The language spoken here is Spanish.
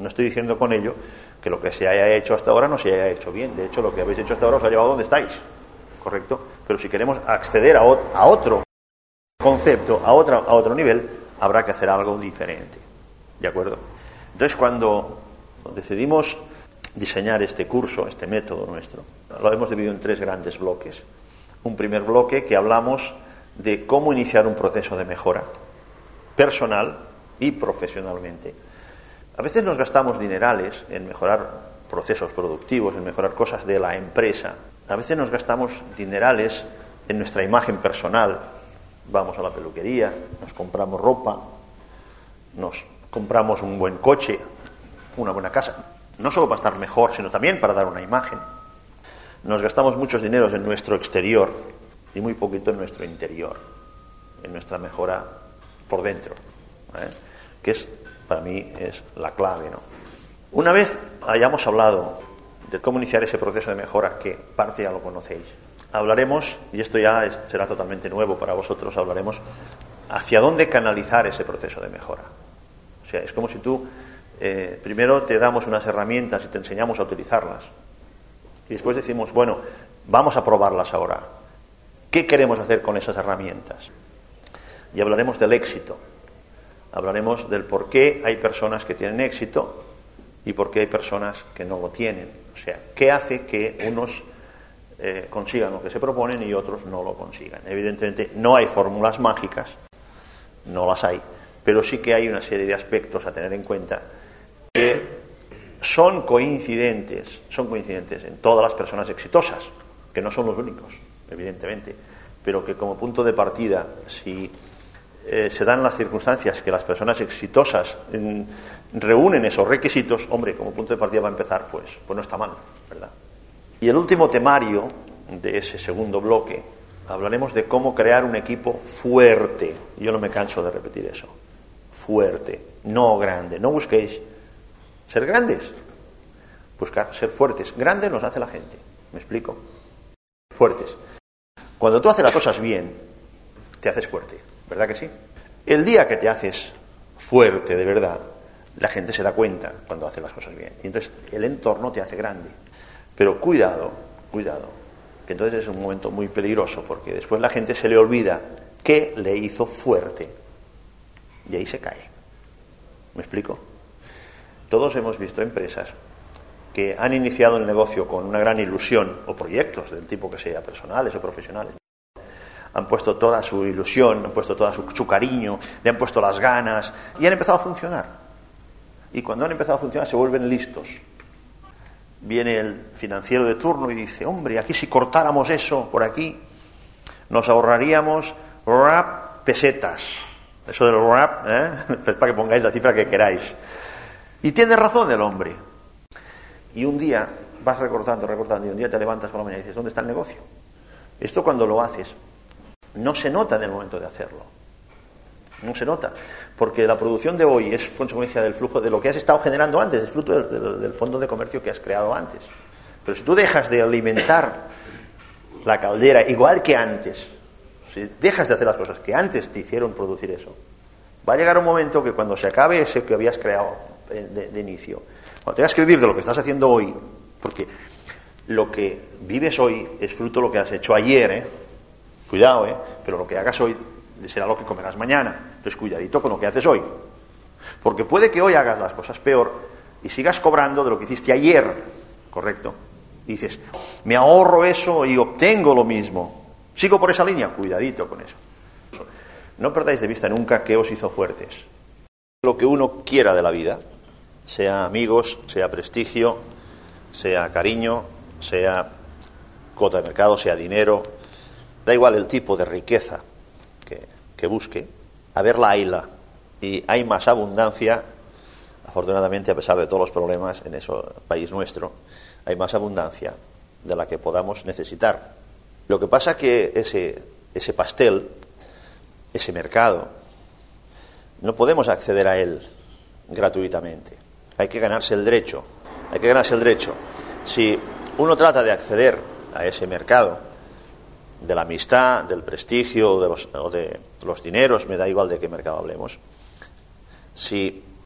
No estoy diciendo con ello que lo que se haya hecho hasta ahora no se haya hecho bien. De hecho, lo que habéis hecho hasta ahora os ha llevado donde estáis. ¿Correcto? Pero si queremos acceder a, otro concepto, a, otra, a otro nivel, habrá que hacer algo diferente. ¿De acuerdo? Entonces, cuando decidimos diseñar este curso, este método nuestro, lo hemos dividido en tres grandes bloques. Un primer bloque que hablamos de cómo iniciar un proceso de mejora personal y profesionalmente. A veces nos gastamos dinerales en mejorar procesos productivos, en mejorar cosas de la empresa. A veces nos gastamos dinerales en nuestra imagen personal. Vamos a la peluquería, nos compramos ropa, nos compramos un buen coche, una buena casa, no solo para estar mejor, sino también para dar una imagen. Nos gastamos muchos dineros en nuestro exterior y muy poquito en nuestro interior, en nuestra mejora por dentro, ¿eh? que es para mí es la clave. ¿no? Una vez hayamos hablado de cómo iniciar ese proceso de mejora, que parte ya lo conocéis, hablaremos, y esto ya será totalmente nuevo para vosotros, hablaremos hacia dónde canalizar ese proceso de mejora. O sea, es como si tú eh, primero te damos unas herramientas y te enseñamos a utilizarlas. Y después decimos, bueno, vamos a probarlas ahora. ¿Qué queremos hacer con esas herramientas? Y hablaremos del éxito, hablaremos del por qué hay personas que tienen éxito y por qué hay personas que no lo tienen. O sea, qué hace que unos eh, consigan lo que se proponen y otros no lo consigan. Evidentemente no hay fórmulas mágicas, no las hay, pero sí que hay una serie de aspectos a tener en cuenta que son coincidentes, son coincidentes en todas las personas exitosas, que no son los únicos, evidentemente, pero que como punto de partida, si eh, se dan las circunstancias que las personas exitosas reúnen esos requisitos, hombre, como punto de partida va a empezar, pues, pues no está mal, ¿verdad? Y el último temario de ese segundo bloque, hablaremos de cómo crear un equipo fuerte. Yo no me canso de repetir eso. Fuerte, no grande. No busquéis ser grandes. Buscar ser fuertes. Grandes nos hace la gente. ¿Me explico? Fuertes. Cuando tú haces las cosas bien, te haces fuerte. ¿Verdad que sí? El día que te haces fuerte de verdad, la gente se da cuenta cuando hace las cosas bien. Y entonces el entorno te hace grande. Pero cuidado, cuidado, que entonces es un momento muy peligroso porque después la gente se le olvida qué le hizo fuerte. Y ahí se cae. ¿Me explico? Todos hemos visto empresas que han iniciado el negocio con una gran ilusión o proyectos del tipo que sea personales o profesionales han puesto toda su ilusión, han puesto todo su, cariño, le han puesto las ganas y han empezado a funcionar. Y cuando han empezado a funcionar se vuelven listos. Viene el financiero de turno y dice, hombre, aquí si cortáramos eso por aquí, nos ahorraríamos rap pesetas. Eso del rap, ¿eh? es para que pongáis la cifra que queráis. Y tiene razón el hombre. Y un día vas recortando, recortando, y un día te levantas por la mañana y dices, ¿dónde está el negocio? Esto cuando lo haces no se nota en el momento de hacerlo. No se nota, porque la producción de hoy es consecuencia del flujo de lo que has estado generando antes, es fruto del, fondo de comercio que has creado antes. Pero si tú dejas de alimentar la caldera igual que antes, si dejas de hacer las cosas que antes te hicieron producir eso, va a llegar un momento que cuando se acabe ese que habías creado de, de inicio, cuando tengas que vivir de lo que estás haciendo hoy, porque lo que vives hoy es fruto de lo que has hecho ayer, ¿eh? Cuidado, ¿eh? Pero lo que hagas hoy será lo que comerás mañana. Entonces, cuidadito con lo que haces hoy. Porque puede que hoy hagas las cosas peor y sigas cobrando de lo que hiciste ayer, ¿correcto? Dices, me ahorro eso y obtengo lo mismo. ¿Sigo por esa línea? Cuidadito con eso. No perdáis de vista nunca qué os hizo fuertes. Lo que uno quiera de la vida, sea amigos, sea prestigio, sea cariño, sea cuota de mercado, sea dinero, Da igual el tipo de riqueza que, busque, a verla hayla. Y hay más abundancia, afortunadamente, a pesar de todos los problemas en ese país nuestro, hay más abundancia de la que podamos necesitar. Lo que pasa que ese, ese pastel, ese mercado, no podemos acceder a él gratuitamente. Hay que ganarse el derecho. Hay que ganarse el derecho. Si uno trata de acceder a ese mercado de la amistad, del prestigio de los, o de los dineros, me da igual de qué mercado hablemos, si